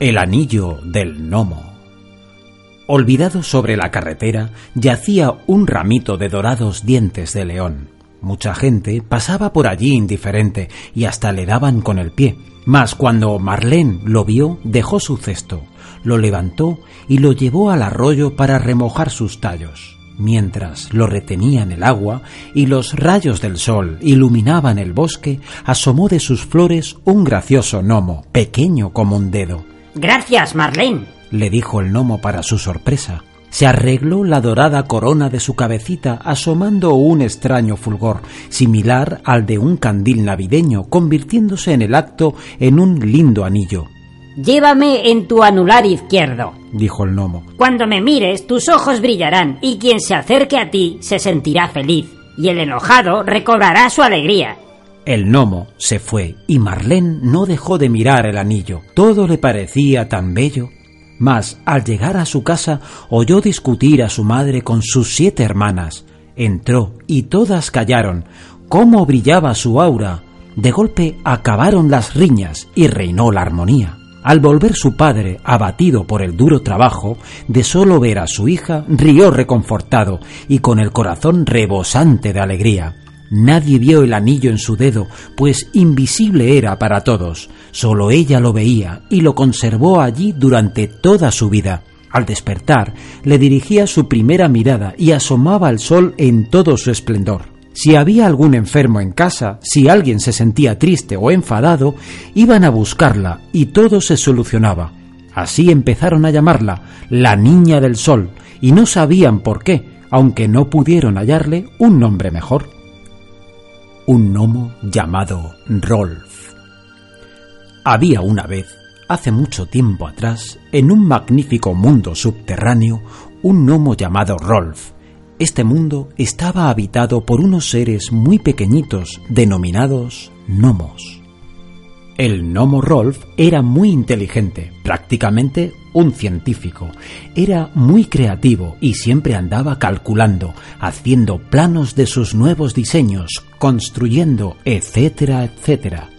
El anillo del gnomo. Olvidado sobre la carretera yacía un ramito de dorados dientes de león. Mucha gente pasaba por allí indiferente y hasta le daban con el pie. Mas cuando Marlene lo vio, dejó su cesto, lo levantó y lo llevó al arroyo para remojar sus tallos. Mientras lo retenía en el agua y los rayos del sol iluminaban el bosque, asomó de sus flores un gracioso gnomo, pequeño como un dedo. Gracias, Marlene, le dijo el gnomo para su sorpresa. Se arregló la dorada corona de su cabecita asomando un extraño fulgor, similar al de un candil navideño, convirtiéndose en el acto en un lindo anillo. Llévame en tu anular izquierdo, dijo el gnomo. Cuando me mires, tus ojos brillarán y quien se acerque a ti se sentirá feliz, y el enojado recobrará su alegría. El gnomo se fue y Marlene no dejó de mirar el anillo. Todo le parecía tan bello. Mas al llegar a su casa oyó discutir a su madre con sus siete hermanas. Entró y todas callaron. ¿Cómo brillaba su aura? De golpe acabaron las riñas y reinó la armonía. Al volver su padre, abatido por el duro trabajo, de solo ver a su hija, rió reconfortado y con el corazón rebosante de alegría. Nadie vio el anillo en su dedo, pues invisible era para todos. Solo ella lo veía y lo conservó allí durante toda su vida. Al despertar, le dirigía su primera mirada y asomaba al sol en todo su esplendor. Si había algún enfermo en casa, si alguien se sentía triste o enfadado, iban a buscarla y todo se solucionaba. Así empezaron a llamarla la Niña del Sol y no sabían por qué, aunque no pudieron hallarle un nombre mejor un gnomo llamado Rolf. Había una vez, hace mucho tiempo atrás, en un magnífico mundo subterráneo, un gnomo llamado Rolf. Este mundo estaba habitado por unos seres muy pequeñitos denominados gnomos. El gnomo Rolf era muy inteligente, prácticamente un científico. Era muy creativo y siempre andaba calculando, haciendo planos de sus nuevos diseños, construyendo, etcétera, etcétera.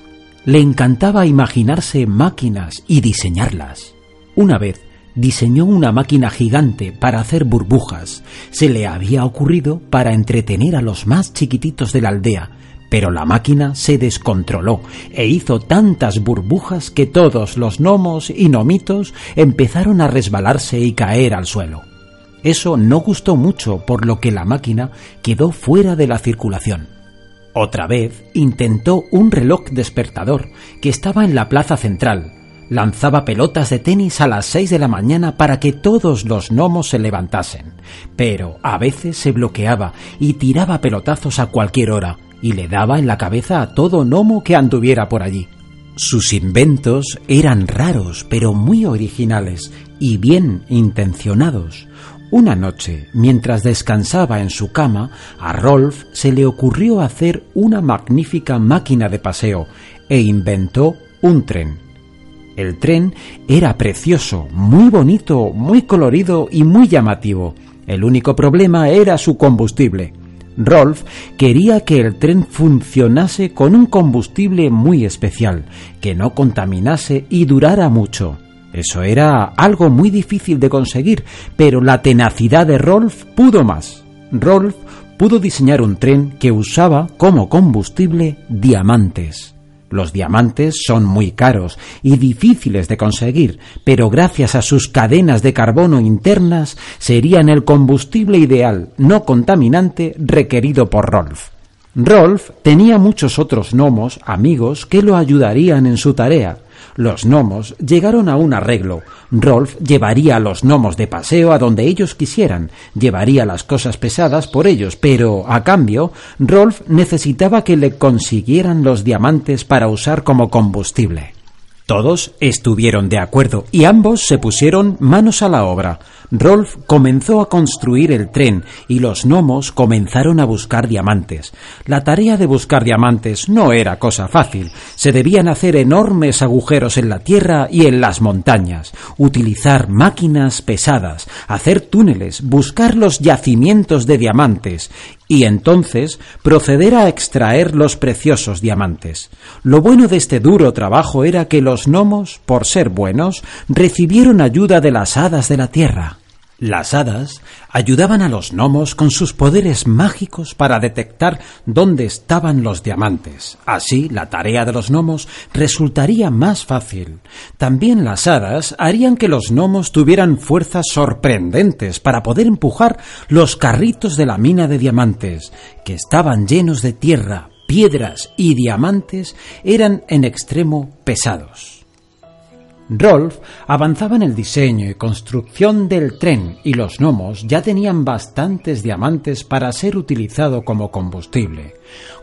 Le encantaba imaginarse máquinas y diseñarlas. Una vez diseñó una máquina gigante para hacer burbujas. Se le había ocurrido para entretener a los más chiquititos de la aldea, pero la máquina se descontroló e hizo tantas burbujas que todos los gnomos y nomitos empezaron a resbalarse y caer al suelo. Eso no gustó mucho, por lo que la máquina quedó fuera de la circulación. Otra vez intentó un reloj despertador que estaba en la plaza central. Lanzaba pelotas de tenis a las seis de la mañana para que todos los gnomos se levantasen, pero a veces se bloqueaba y tiraba pelotazos a cualquier hora, y le daba en la cabeza a todo gnomo que anduviera por allí. Sus inventos eran raros, pero muy originales y bien intencionados. Una noche, mientras descansaba en su cama, a Rolf se le ocurrió hacer una magnífica máquina de paseo e inventó un tren. El tren era precioso, muy bonito, muy colorido y muy llamativo. El único problema era su combustible. Rolf quería que el tren funcionase con un combustible muy especial, que no contaminase y durara mucho. Eso era algo muy difícil de conseguir, pero la tenacidad de Rolf pudo más. Rolf pudo diseñar un tren que usaba como combustible diamantes. Los diamantes son muy caros y difíciles de conseguir, pero gracias a sus cadenas de carbono internas serían el combustible ideal, no contaminante, requerido por Rolf. Rolf tenía muchos otros gnomos, amigos, que lo ayudarían en su tarea. Los gnomos llegaron a un arreglo. Rolf llevaría a los gnomos de paseo a donde ellos quisieran, llevaría las cosas pesadas por ellos, pero a cambio, Rolf necesitaba que le consiguieran los diamantes para usar como combustible. Todos estuvieron de acuerdo y ambos se pusieron manos a la obra. Rolf comenzó a construir el tren y los gnomos comenzaron a buscar diamantes. La tarea de buscar diamantes no era cosa fácil. Se debían hacer enormes agujeros en la tierra y en las montañas, utilizar máquinas pesadas, hacer túneles, buscar los yacimientos de diamantes y entonces proceder a extraer los preciosos diamantes. Lo bueno de este duro trabajo era que los gnomos, por ser buenos, recibieron ayuda de las hadas de la tierra. Las hadas ayudaban a los gnomos con sus poderes mágicos para detectar dónde estaban los diamantes. Así, la tarea de los gnomos resultaría más fácil. También las hadas harían que los gnomos tuvieran fuerzas sorprendentes para poder empujar los carritos de la mina de diamantes, que estaban llenos de tierra, piedras y diamantes, eran en extremo pesados. Rolf avanzaba en el diseño y construcción del tren y los gnomos ya tenían bastantes diamantes para ser utilizado como combustible.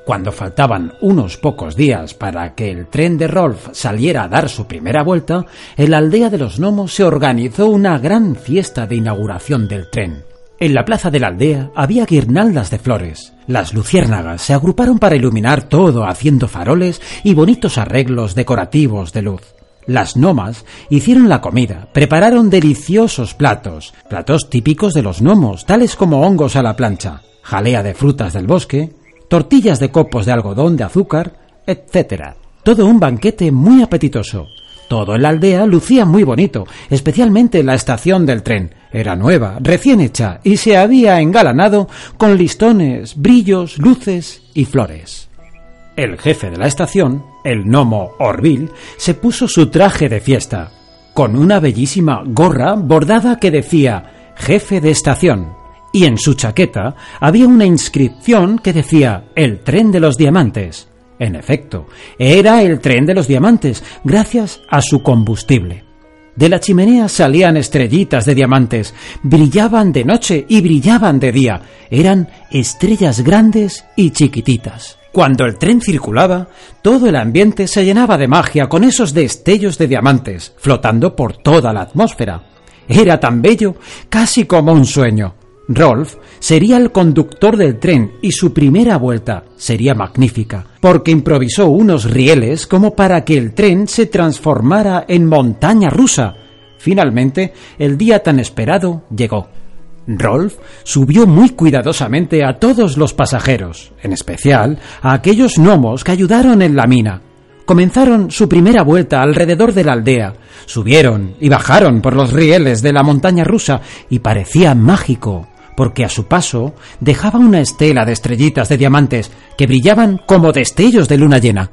Cuando faltaban unos pocos días para que el tren de Rolf saliera a dar su primera vuelta, en la aldea de los gnomos se organizó una gran fiesta de inauguración del tren. En la plaza de la aldea había guirnaldas de flores. Las luciérnagas se agruparon para iluminar todo haciendo faroles y bonitos arreglos decorativos de luz. Las gnomas hicieron la comida, prepararon deliciosos platos, platos típicos de los gnomos, tales como hongos a la plancha, jalea de frutas del bosque, tortillas de copos de algodón de azúcar, etc. Todo un banquete muy apetitoso. Todo en la aldea lucía muy bonito, especialmente la estación del tren. Era nueva, recién hecha, y se había engalanado con listones, brillos, luces y flores. El jefe de la estación, el gnomo Orville, se puso su traje de fiesta, con una bellísima gorra bordada que decía jefe de estación, y en su chaqueta había una inscripción que decía el tren de los diamantes. En efecto, era el tren de los diamantes, gracias a su combustible. De la chimenea salían estrellitas de diamantes, brillaban de noche y brillaban de día, eran estrellas grandes y chiquititas. Cuando el tren circulaba, todo el ambiente se llenaba de magia con esos destellos de diamantes flotando por toda la atmósfera. Era tan bello, casi como un sueño. Rolf sería el conductor del tren y su primera vuelta sería magnífica, porque improvisó unos rieles como para que el tren se transformara en montaña rusa. Finalmente, el día tan esperado llegó. Rolf subió muy cuidadosamente a todos los pasajeros, en especial a aquellos gnomos que ayudaron en la mina. Comenzaron su primera vuelta alrededor de la aldea, subieron y bajaron por los rieles de la montaña rusa y parecía mágico, porque a su paso dejaba una estela de estrellitas de diamantes que brillaban como destellos de luna llena.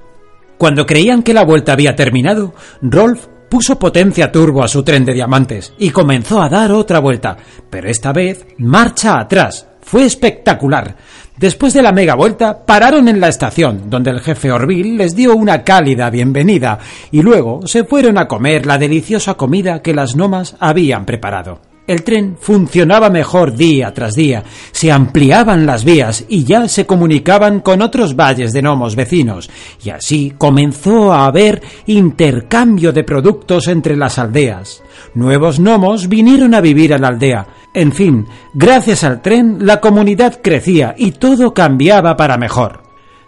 Cuando creían que la vuelta había terminado, Rolf puso potencia turbo a su tren de diamantes y comenzó a dar otra vuelta, pero esta vez marcha atrás. Fue espectacular. Después de la mega vuelta, pararon en la estación, donde el jefe Orville les dio una cálida bienvenida, y luego se fueron a comer la deliciosa comida que las nomas habían preparado. El tren funcionaba mejor día tras día, se ampliaban las vías y ya se comunicaban con otros valles de gnomos vecinos, y así comenzó a haber intercambio de productos entre las aldeas. Nuevos gnomos vinieron a vivir a la aldea. En fin, gracias al tren la comunidad crecía y todo cambiaba para mejor.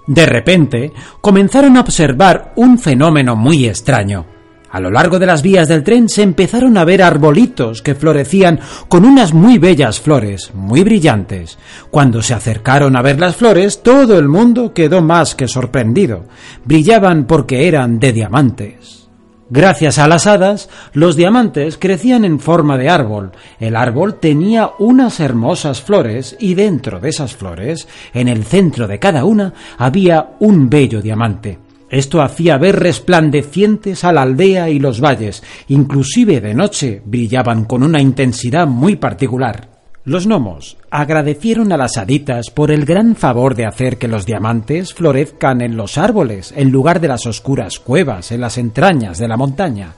De repente comenzaron a observar un fenómeno muy extraño. A lo largo de las vías del tren se empezaron a ver arbolitos que florecían con unas muy bellas flores, muy brillantes. Cuando se acercaron a ver las flores, todo el mundo quedó más que sorprendido. Brillaban porque eran de diamantes. Gracias a las hadas, los diamantes crecían en forma de árbol. El árbol tenía unas hermosas flores y dentro de esas flores, en el centro de cada una, había un bello diamante. Esto hacía ver resplandecientes a la aldea y los valles, inclusive de noche brillaban con una intensidad muy particular. Los gnomos agradecieron a las haditas por el gran favor de hacer que los diamantes florezcan en los árboles en lugar de las oscuras cuevas en las entrañas de la montaña.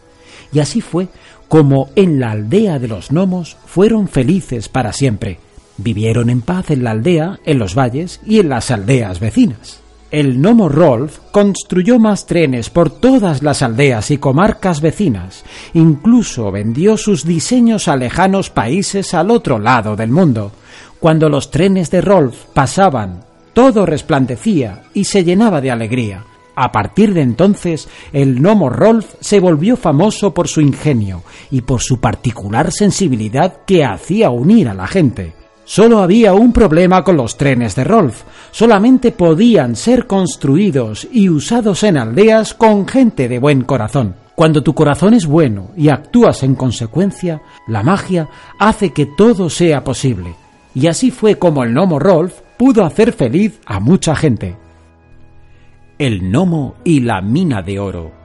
Y así fue como en la aldea de los gnomos fueron felices para siempre. Vivieron en paz en la aldea, en los valles y en las aldeas vecinas el gnomo Rolf construyó más trenes por todas las aldeas y comarcas vecinas. Incluso vendió sus diseños a lejanos países al otro lado del mundo. Cuando los trenes de Rolf pasaban, todo resplandecía y se llenaba de alegría. A partir de entonces, el gnomo Rolf se volvió famoso por su ingenio y por su particular sensibilidad que hacía unir a la gente. Solo había un problema con los trenes de Rolf. Solamente podían ser construidos y usados en aldeas con gente de buen corazón. Cuando tu corazón es bueno y actúas en consecuencia, la magia hace que todo sea posible. Y así fue como el gnomo Rolf pudo hacer feliz a mucha gente. El gnomo y la mina de oro.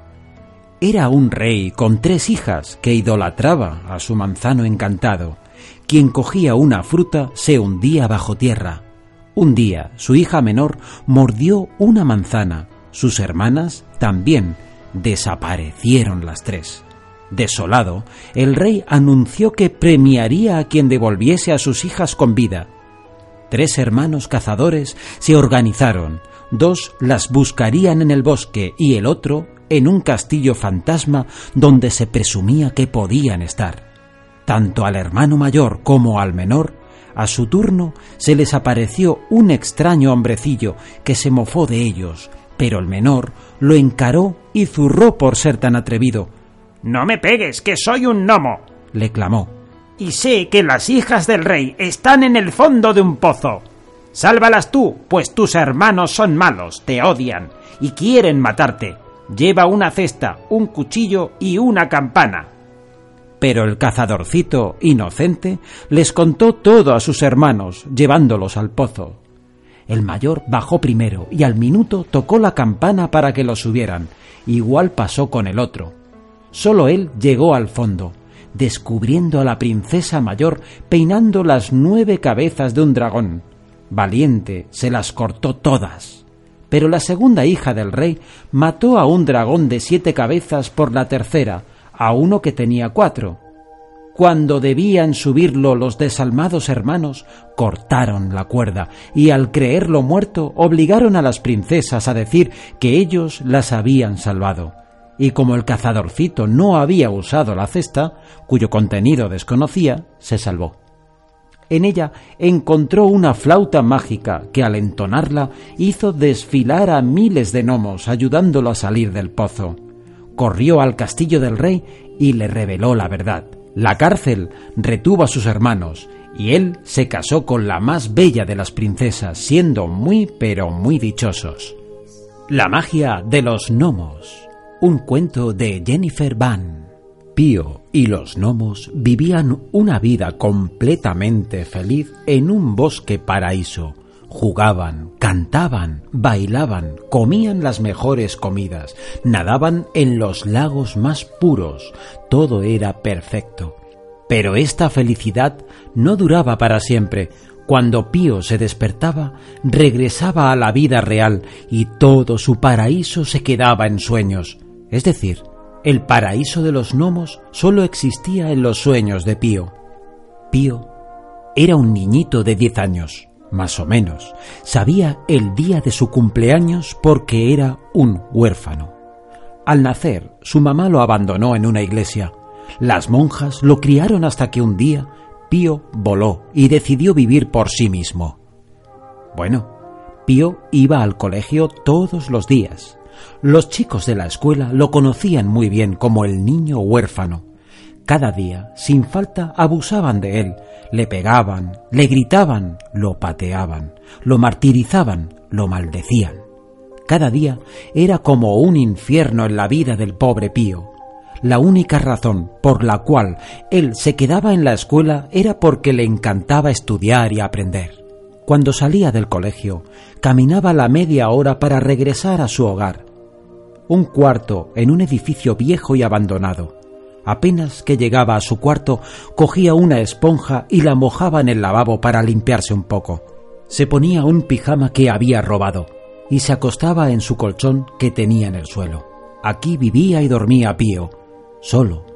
Era un rey con tres hijas que idolatraba a su manzano encantado quien cogía una fruta se hundía bajo tierra. Un día su hija menor mordió una manzana. Sus hermanas también. Desaparecieron las tres. Desolado, el rey anunció que premiaría a quien devolviese a sus hijas con vida. Tres hermanos cazadores se organizaron. Dos las buscarían en el bosque y el otro en un castillo fantasma donde se presumía que podían estar. Tanto al hermano mayor como al menor, a su turno se les apareció un extraño hombrecillo que se mofó de ellos, pero el menor lo encaró y zurró por ser tan atrevido. No me pegues, que soy un gnomo, le clamó. Y sé que las hijas del rey están en el fondo de un pozo. Sálvalas tú, pues tus hermanos son malos, te odian y quieren matarte. Lleva una cesta, un cuchillo y una campana. Pero el cazadorcito, inocente, les contó todo a sus hermanos, llevándolos al pozo. El mayor bajó primero y al minuto tocó la campana para que lo subieran. Igual pasó con el otro. Solo él llegó al fondo, descubriendo a la princesa mayor peinando las nueve cabezas de un dragón. Valiente se las cortó todas. Pero la segunda hija del rey mató a un dragón de siete cabezas por la tercera, a uno que tenía cuatro. Cuando debían subirlo los desalmados hermanos, cortaron la cuerda y al creerlo muerto obligaron a las princesas a decir que ellos las habían salvado. Y como el cazadorcito no había usado la cesta, cuyo contenido desconocía, se salvó. En ella encontró una flauta mágica que al entonarla hizo desfilar a miles de gnomos ayudándolo a salir del pozo corrió al castillo del rey y le reveló la verdad. La cárcel retuvo a sus hermanos y él se casó con la más bella de las princesas, siendo muy pero muy dichosos. La magia de los gnomos. Un cuento de Jennifer Van. Pío y los gnomos vivían una vida completamente feliz en un bosque paraíso Jugaban, cantaban, bailaban, comían las mejores comidas, nadaban en los lagos más puros, todo era perfecto. Pero esta felicidad no duraba para siempre. Cuando Pío se despertaba, regresaba a la vida real y todo su paraíso se quedaba en sueños. Es decir, el paraíso de los gnomos solo existía en los sueños de Pío. Pío era un niñito de diez años más o menos. Sabía el día de su cumpleaños porque era un huérfano. Al nacer, su mamá lo abandonó en una iglesia. Las monjas lo criaron hasta que un día Pío voló y decidió vivir por sí mismo. Bueno, Pío iba al colegio todos los días. Los chicos de la escuela lo conocían muy bien como el niño huérfano. Cada día, sin falta, abusaban de él, le pegaban, le gritaban, lo pateaban, lo martirizaban, lo maldecían. Cada día era como un infierno en la vida del pobre Pío. La única razón por la cual él se quedaba en la escuela era porque le encantaba estudiar y aprender. Cuando salía del colegio, caminaba la media hora para regresar a su hogar. Un cuarto en un edificio viejo y abandonado Apenas que llegaba a su cuarto, cogía una esponja y la mojaba en el lavabo para limpiarse un poco. Se ponía un pijama que había robado y se acostaba en su colchón que tenía en el suelo. Aquí vivía y dormía Pío, solo,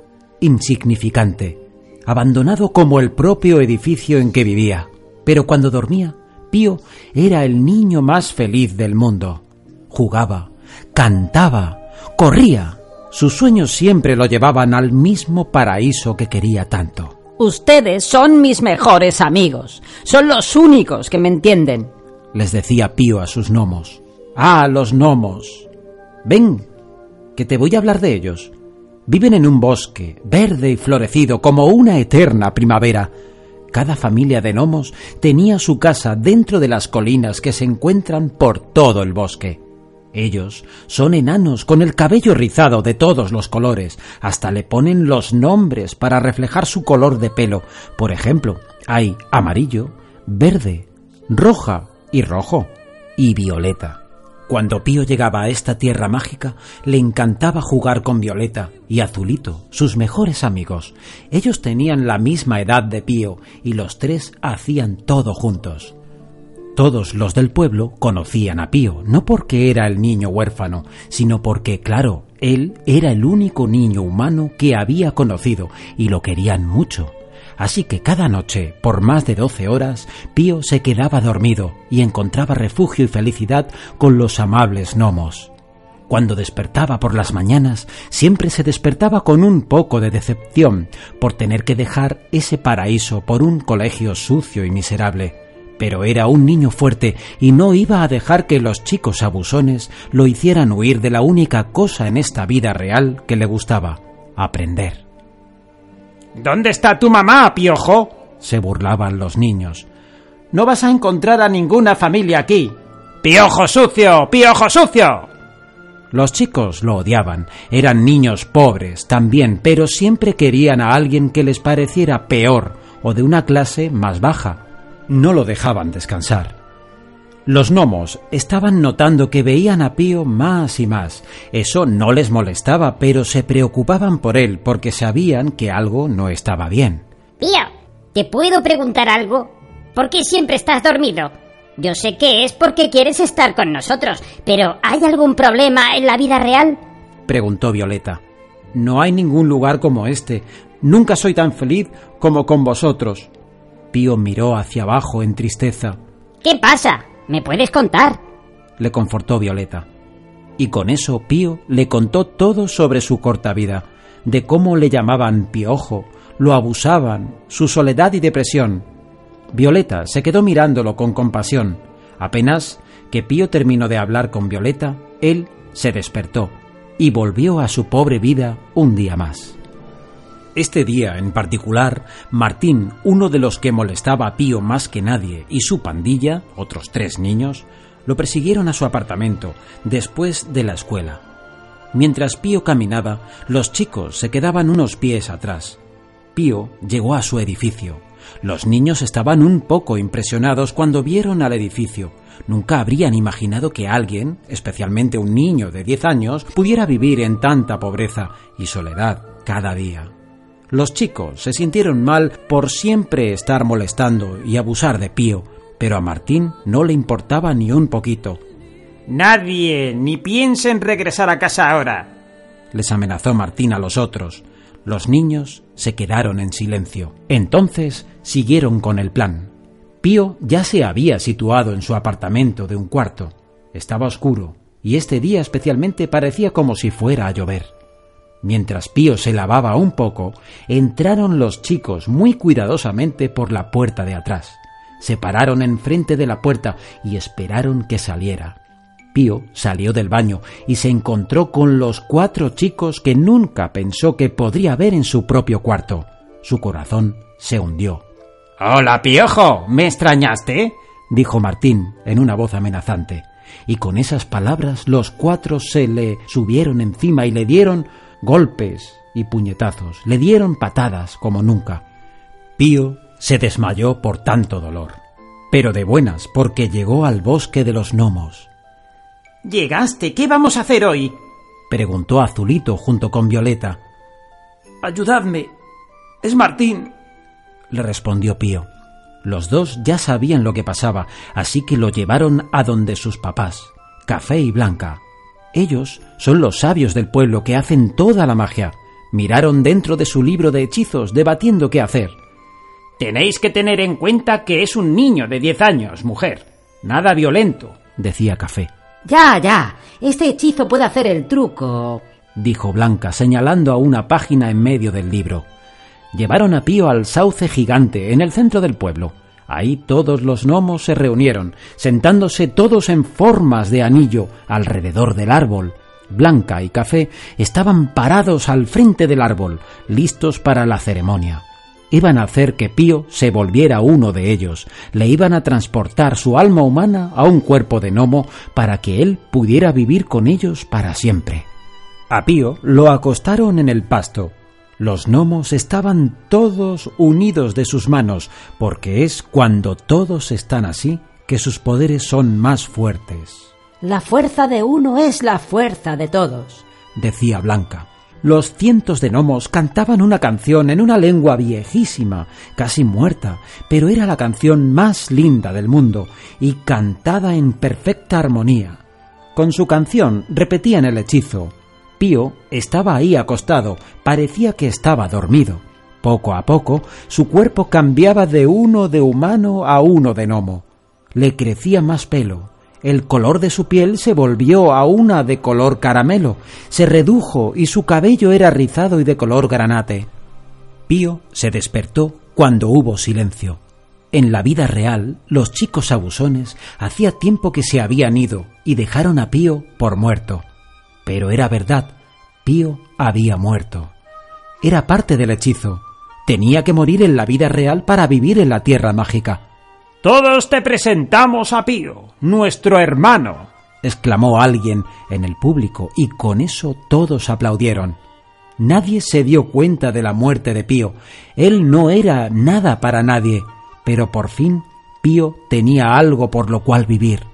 insignificante, abandonado como el propio edificio en que vivía. Pero cuando dormía, Pío era el niño más feliz del mundo. Jugaba, cantaba, corría, sus sueños siempre lo llevaban al mismo paraíso que quería tanto. Ustedes son mis mejores amigos. Son los únicos que me entienden. Les decía Pío a sus gnomos. Ah, los gnomos. Ven, que te voy a hablar de ellos. Viven en un bosque, verde y florecido como una eterna primavera. Cada familia de gnomos tenía su casa dentro de las colinas que se encuentran por todo el bosque. Ellos son enanos con el cabello rizado de todos los colores, hasta le ponen los nombres para reflejar su color de pelo. Por ejemplo, hay amarillo, verde, roja y rojo, y violeta. Cuando Pío llegaba a esta tierra mágica, le encantaba jugar con Violeta y Azulito, sus mejores amigos. Ellos tenían la misma edad de Pío y los tres hacían todo juntos. Todos los del pueblo conocían a Pío, no porque era el niño huérfano, sino porque, claro, él era el único niño humano que había conocido y lo querían mucho. Así que cada noche, por más de doce horas, Pío se quedaba dormido y encontraba refugio y felicidad con los amables gnomos. Cuando despertaba por las mañanas, siempre se despertaba con un poco de decepción por tener que dejar ese paraíso por un colegio sucio y miserable pero era un niño fuerte y no iba a dejar que los chicos abusones lo hicieran huir de la única cosa en esta vida real que le gustaba, aprender. ¿Dónde está tu mamá, piojo? se burlaban los niños. No vas a encontrar a ninguna familia aquí. ¡Piojo sucio! ¡Piojo sucio! Los chicos lo odiaban. Eran niños pobres también, pero siempre querían a alguien que les pareciera peor o de una clase más baja no lo dejaban descansar. Los gnomos estaban notando que veían a Pío más y más. Eso no les molestaba, pero se preocupaban por él porque sabían que algo no estaba bien. Pío, ¿te puedo preguntar algo? ¿Por qué siempre estás dormido? Yo sé que es porque quieres estar con nosotros, pero ¿hay algún problema en la vida real? preguntó Violeta. No hay ningún lugar como este. Nunca soy tan feliz como con vosotros. Pío miró hacia abajo en tristeza. ¿Qué pasa? ¿Me puedes contar? le confortó Violeta. Y con eso Pío le contó todo sobre su corta vida, de cómo le llamaban piojo, lo abusaban, su soledad y depresión. Violeta se quedó mirándolo con compasión. Apenas que Pío terminó de hablar con Violeta, él se despertó y volvió a su pobre vida un día más. Este día en particular, Martín, uno de los que molestaba a Pío más que nadie, y su pandilla, otros tres niños, lo persiguieron a su apartamento después de la escuela. Mientras Pío caminaba, los chicos se quedaban unos pies atrás. Pío llegó a su edificio. Los niños estaban un poco impresionados cuando vieron al edificio. Nunca habrían imaginado que alguien, especialmente un niño de diez años, pudiera vivir en tanta pobreza y soledad cada día. Los chicos se sintieron mal por siempre estar molestando y abusar de Pío, pero a Martín no le importaba ni un poquito. Nadie ni piense en regresar a casa ahora. Les amenazó Martín a los otros. Los niños se quedaron en silencio. Entonces siguieron con el plan. Pío ya se había situado en su apartamento de un cuarto. Estaba oscuro, y este día especialmente parecía como si fuera a llover. Mientras Pío se lavaba un poco, entraron los chicos muy cuidadosamente por la puerta de atrás. Se pararon enfrente de la puerta y esperaron que saliera. Pío salió del baño y se encontró con los cuatro chicos que nunca pensó que podría ver en su propio cuarto. Su corazón se hundió. Hola, Piojo. ¿Me extrañaste? dijo Martín en una voz amenazante. Y con esas palabras los cuatro se le subieron encima y le dieron golpes y puñetazos, le dieron patadas como nunca. Pío se desmayó por tanto dolor, pero de buenas porque llegó al bosque de los gnomos. ¿Llegaste? ¿Qué vamos a hacer hoy? preguntó Azulito junto con Violeta. Ayudadme. Es Martín. le respondió Pío. Los dos ya sabían lo que pasaba, así que lo llevaron a donde sus papás, Café y Blanca, ellos son los sabios del pueblo que hacen toda la magia. Miraron dentro de su libro de hechizos debatiendo qué hacer. Tenéis que tener en cuenta que es un niño de diez años, mujer. Nada violento, decía Café. Ya, ya. Este hechizo puede hacer el truco, dijo Blanca, señalando a una página en medio del libro. Llevaron a Pío al sauce gigante en el centro del pueblo. Ahí todos los gnomos se reunieron, sentándose todos en formas de anillo alrededor del árbol. Blanca y Café estaban parados al frente del árbol, listos para la ceremonia. iban a hacer que Pío se volviera uno de ellos, le iban a transportar su alma humana a un cuerpo de gnomo para que él pudiera vivir con ellos para siempre. A Pío lo acostaron en el pasto. Los gnomos estaban todos unidos de sus manos, porque es cuando todos están así que sus poderes son más fuertes. La fuerza de uno es la fuerza de todos, decía Blanca. Los cientos de gnomos cantaban una canción en una lengua viejísima, casi muerta, pero era la canción más linda del mundo y cantada en perfecta armonía. Con su canción repetían el hechizo. Pío estaba ahí acostado, parecía que estaba dormido. Poco a poco su cuerpo cambiaba de uno de humano a uno de gnomo. Le crecía más pelo, el color de su piel se volvió a una de color caramelo, se redujo y su cabello era rizado y de color granate. Pío se despertó cuando hubo silencio. En la vida real, los chicos abusones hacía tiempo que se habían ido y dejaron a Pío por muerto. Pero era verdad, Pío había muerto. Era parte del hechizo. Tenía que morir en la vida real para vivir en la tierra mágica. Todos te presentamos a Pío, nuestro hermano, exclamó alguien en el público, y con eso todos aplaudieron. Nadie se dio cuenta de la muerte de Pío. Él no era nada para nadie, pero por fin Pío tenía algo por lo cual vivir.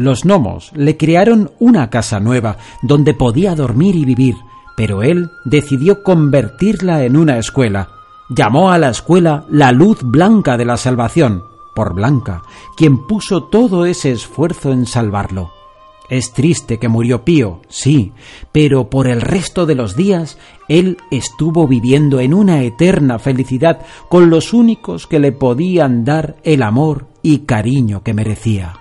Los gnomos le crearon una casa nueva donde podía dormir y vivir, pero él decidió convertirla en una escuela. Llamó a la escuela la luz blanca de la salvación, por Blanca, quien puso todo ese esfuerzo en salvarlo. Es triste que murió Pío, sí, pero por el resto de los días él estuvo viviendo en una eterna felicidad con los únicos que le podían dar el amor y cariño que merecía.